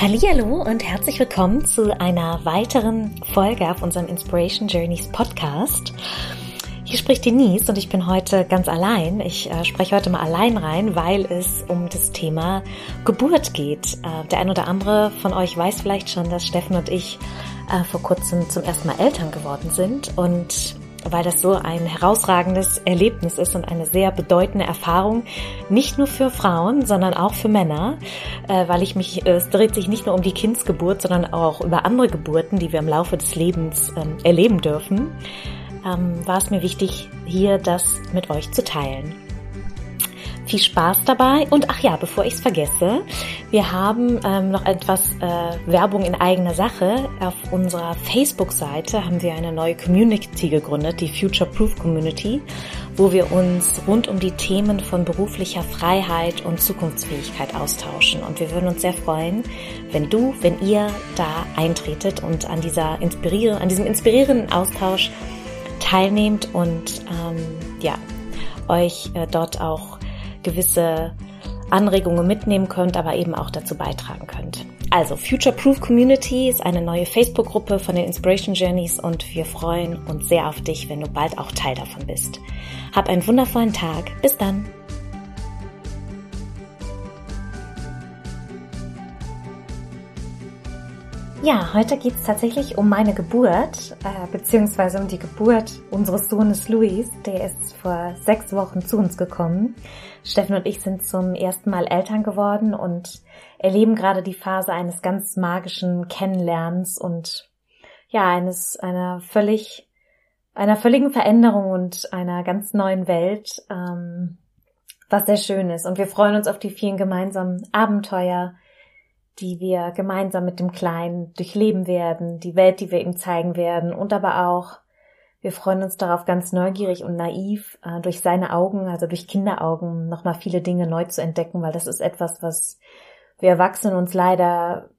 Hallo und herzlich willkommen zu einer weiteren Folge auf unserem Inspiration Journeys Podcast. Hier spricht Denise und ich bin heute ganz allein. Ich äh, spreche heute mal allein rein, weil es um das Thema Geburt geht. Äh, der ein oder andere von euch weiß vielleicht schon, dass Steffen und ich äh, vor kurzem zum ersten Mal Eltern geworden sind und weil das so ein herausragendes Erlebnis ist und eine sehr bedeutende Erfahrung, nicht nur für Frauen, sondern auch für Männer, weil ich mich, es dreht sich nicht nur um die Kindsgeburt, sondern auch über andere Geburten, die wir im Laufe des Lebens ähm, erleben dürfen, ähm, war es mir wichtig, hier das mit euch zu teilen. Viel Spaß dabei und ach ja, bevor ich es vergesse, wir haben ähm, noch etwas äh, Werbung in eigener Sache. Auf unserer Facebook-Seite haben wir eine neue Community gegründet, die Future Proof Community, wo wir uns rund um die Themen von beruflicher Freiheit und Zukunftsfähigkeit austauschen. Und wir würden uns sehr freuen, wenn du, wenn ihr da eintretet und an dieser inspirier an diesem inspirierenden Austausch teilnehmt und ähm, ja euch äh, dort auch gewisse Anregungen mitnehmen könnt, aber eben auch dazu beitragen könnt. Also Future Proof Community ist eine neue Facebook-Gruppe von den Inspiration Journeys und wir freuen uns sehr auf dich, wenn du bald auch Teil davon bist. Hab einen wundervollen Tag. Bis dann. Ja, heute geht es tatsächlich um meine Geburt, äh, beziehungsweise um die Geburt unseres Sohnes Luis. Der ist vor sechs Wochen zu uns gekommen. Steffen und ich sind zum ersten Mal Eltern geworden und erleben gerade die Phase eines ganz magischen Kennenlernens und ja, eines, einer völlig, einer völligen Veränderung und einer ganz neuen Welt, ähm, was sehr schön ist. Und wir freuen uns auf die vielen gemeinsamen Abenteuer, die wir gemeinsam mit dem Kleinen durchleben werden, die Welt, die wir ihm zeigen werden und aber auch, wir freuen uns darauf ganz neugierig und naiv, äh, durch seine Augen, also durch Kinderaugen, nochmal viele Dinge neu zu entdecken, weil das ist etwas, was wir Erwachsenen uns leider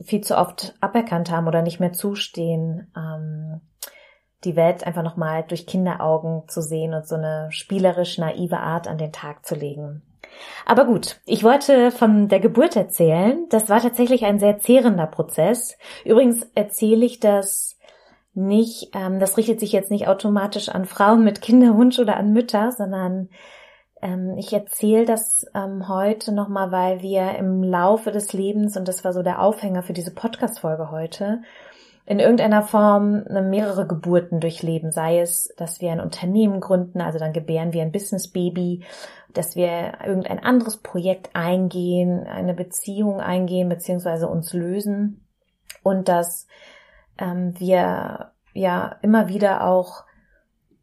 viel zu oft aberkannt haben oder nicht mehr zustehen, ähm, die Welt einfach nochmal durch Kinderaugen zu sehen und so eine spielerisch naive Art an den Tag zu legen. Aber gut, ich wollte von der Geburt erzählen. Das war tatsächlich ein sehr zehrender Prozess. Übrigens erzähle ich das nicht, ähm, das richtet sich jetzt nicht automatisch an Frauen mit Kinderwunsch oder an Mütter, sondern ähm, ich erzähle das ähm, heute nochmal, weil wir im Laufe des Lebens, und das war so der Aufhänger für diese Podcast-Folge heute, in irgendeiner Form mehrere Geburten durchleben, sei es, dass wir ein Unternehmen gründen, also dann gebären wir ein Business Baby, dass wir irgendein anderes Projekt eingehen, eine Beziehung eingehen, beziehungsweise uns lösen. Und dass ähm, wir ja immer wieder auch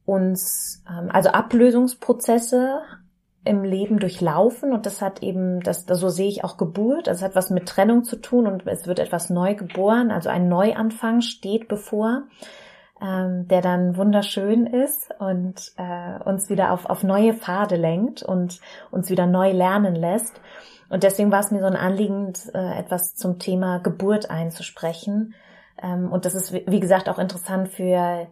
uns, ähm, also Ablösungsprozesse im Leben durchlaufen und das hat eben, das, so sehe ich auch Geburt, das hat was mit Trennung zu tun und es wird etwas neu geboren, also ein Neuanfang steht bevor, ähm, der dann wunderschön ist und äh, uns wieder auf, auf neue Pfade lenkt und uns wieder neu lernen lässt. Und deswegen war es mir so ein Anliegen, äh, etwas zum Thema Geburt einzusprechen. Ähm, und das ist, wie gesagt, auch interessant für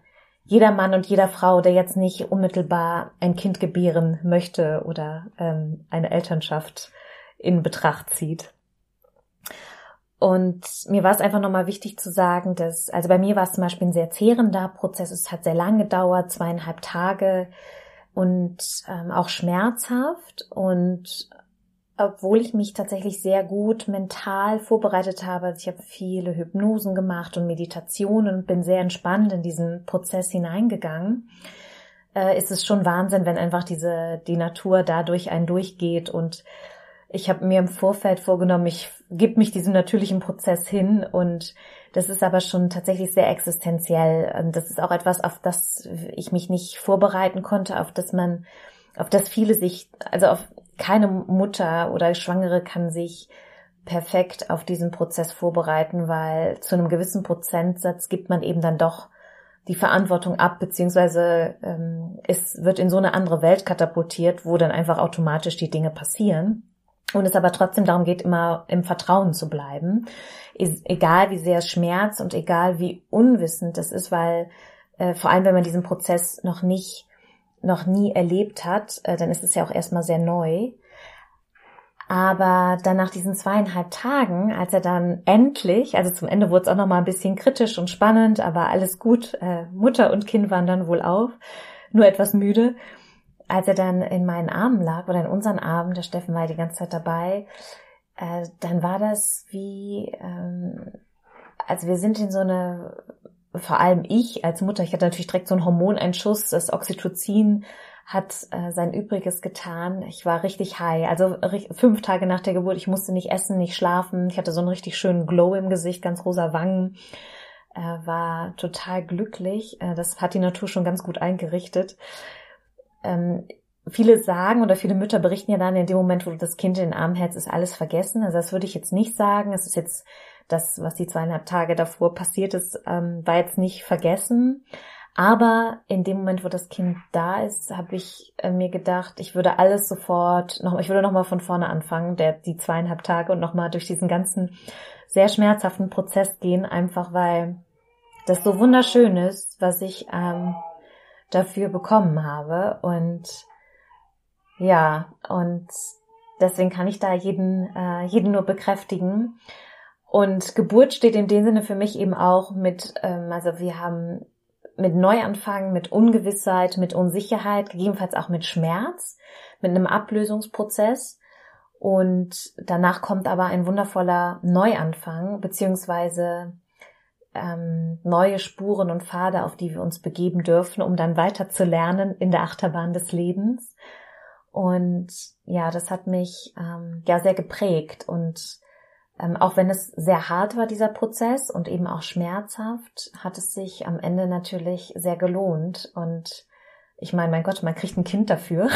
jeder Mann und jeder Frau, der jetzt nicht unmittelbar ein Kind gebären möchte oder ähm, eine Elternschaft in Betracht zieht. Und mir war es einfach nochmal wichtig zu sagen, dass, also bei mir war es zum Beispiel ein sehr zehrender Prozess. Es hat sehr lange gedauert, zweieinhalb Tage und ähm, auch schmerzhaft. Und obwohl ich mich tatsächlich sehr gut mental vorbereitet habe, also ich habe viele Hypnosen gemacht und Meditationen und bin sehr entspannt in diesen Prozess hineingegangen, äh, ist es schon Wahnsinn, wenn einfach diese die Natur dadurch einen durchgeht. Und ich habe mir im Vorfeld vorgenommen, ich gebe mich diesem natürlichen Prozess hin. Und das ist aber schon tatsächlich sehr existenziell. Und das ist auch etwas, auf das ich mich nicht vorbereiten konnte, auf das man auf das viele sich, also auf keine Mutter oder Schwangere kann sich perfekt auf diesen Prozess vorbereiten, weil zu einem gewissen Prozentsatz gibt man eben dann doch die Verantwortung ab, beziehungsweise ähm, es wird in so eine andere Welt katapultiert, wo dann einfach automatisch die Dinge passieren. Und es aber trotzdem darum geht, immer im Vertrauen zu bleiben. Egal wie sehr Schmerz und egal wie unwissend das ist, weil äh, vor allem wenn man diesen Prozess noch nicht, noch nie erlebt hat, äh, dann ist es ja auch erstmal sehr neu. Aber dann nach diesen zweieinhalb Tagen, als er dann endlich, also zum Ende wurde es auch noch mal ein bisschen kritisch und spannend, aber alles gut, äh, Mutter und Kind waren dann wohl auf, nur etwas müde. Als er dann in meinen Armen lag oder in unseren Armen, der Steffen war die ganze Zeit dabei, äh, dann war das wie, ähm, also wir sind in so eine, vor allem ich als Mutter, ich hatte natürlich direkt so einen Hormoneinschuss, das Oxytocin hat äh, sein Übriges getan. Ich war richtig high. Also fünf Tage nach der Geburt, ich musste nicht essen, nicht schlafen. Ich hatte so einen richtig schönen Glow im Gesicht, ganz rosa Wangen. Äh, war total glücklich. Äh, das hat die Natur schon ganz gut eingerichtet. Ähm, viele sagen oder viele Mütter berichten ja dann in dem Moment, wo du das Kind in den Arm hältst, ist alles vergessen. Also das würde ich jetzt nicht sagen. Es ist jetzt das, was die zweieinhalb Tage davor passiert ist, ähm, war jetzt nicht vergessen. Aber in dem Moment, wo das Kind da ist, habe ich äh, mir gedacht, ich würde alles sofort noch, ich würde noch mal von vorne anfangen, der die zweieinhalb Tage und noch mal durch diesen ganzen sehr schmerzhaften Prozess gehen, einfach weil das so wunderschön ist, was ich ähm, dafür bekommen habe und ja und deswegen kann ich da jeden äh, jeden nur bekräftigen und Geburt steht in dem Sinne für mich eben auch mit ähm, also wir haben mit Neuanfang, mit Ungewissheit, mit Unsicherheit, gegebenenfalls auch mit Schmerz, mit einem Ablösungsprozess. Und danach kommt aber ein wundervoller Neuanfang, beziehungsweise ähm, neue Spuren und Pfade, auf die wir uns begeben dürfen, um dann weiter zu lernen in der Achterbahn des Lebens. Und ja, das hat mich ähm, ja sehr geprägt und ähm, auch wenn es sehr hart war, dieser Prozess und eben auch schmerzhaft, hat es sich am Ende natürlich sehr gelohnt. Und ich meine, mein Gott, man kriegt ein Kind dafür.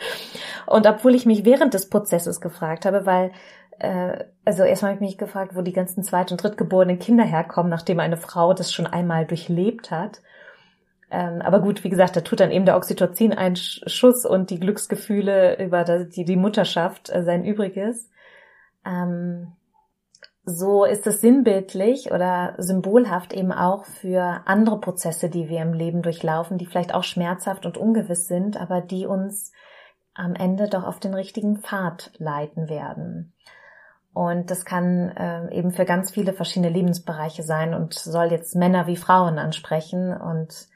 und obwohl ich mich während des Prozesses gefragt habe, weil, äh, also erstmal habe ich mich gefragt, wo die ganzen zweit- und drittgeborenen Kinder herkommen, nachdem eine Frau das schon einmal durchlebt hat. Ähm, aber gut, wie gesagt, da tut dann eben der Oxytocin-Einschuss und die Glücksgefühle über die, die Mutterschaft äh, sein Übriges. Ähm, so ist es sinnbildlich oder symbolhaft eben auch für andere Prozesse, die wir im Leben durchlaufen, die vielleicht auch schmerzhaft und ungewiss sind, aber die uns am Ende doch auf den richtigen Pfad leiten werden. Und das kann äh, eben für ganz viele verschiedene Lebensbereiche sein und soll jetzt Männer wie Frauen ansprechen und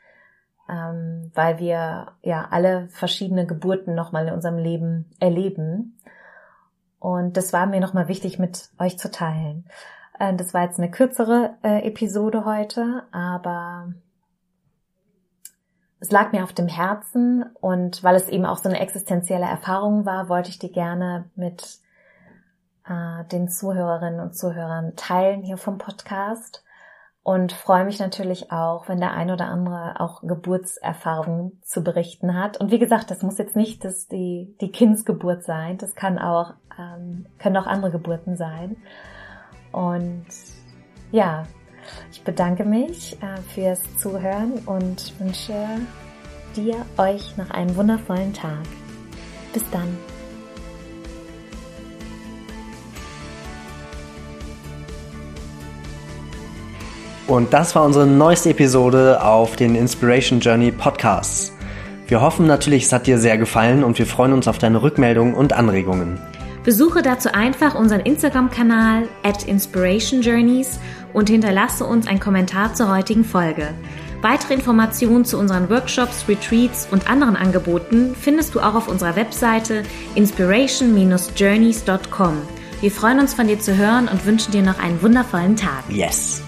ähm, weil wir ja alle verschiedene Geburten nochmal in unserem Leben erleben. Und das war mir nochmal wichtig mit euch zu teilen. Äh, das war jetzt eine kürzere äh, Episode heute, aber es lag mir auf dem Herzen und weil es eben auch so eine existenzielle Erfahrung war, wollte ich die gerne mit äh, den Zuhörerinnen und Zuhörern teilen hier vom Podcast und freue mich natürlich auch, wenn der ein oder andere auch Geburtserfahrungen zu berichten hat. Und wie gesagt, das muss jetzt nicht das die, die Kindsgeburt sein, das kann auch, ähm, können auch andere Geburten sein. Und ja, ich bedanke mich äh, fürs Zuhören und wünsche dir, euch noch einen wundervollen Tag. Bis dann. Und das war unsere neueste Episode auf den Inspiration Journey Podcasts. Wir hoffen natürlich, es hat dir sehr gefallen und wir freuen uns auf deine Rückmeldungen und Anregungen. Besuche dazu einfach unseren Instagram-Kanal at Inspiration Journeys und hinterlasse uns einen Kommentar zur heutigen Folge. Weitere Informationen zu unseren Workshops, Retreats und anderen Angeboten findest du auch auf unserer Webseite inspiration-journeys.com. Wir freuen uns von dir zu hören und wünschen dir noch einen wundervollen Tag. Yes!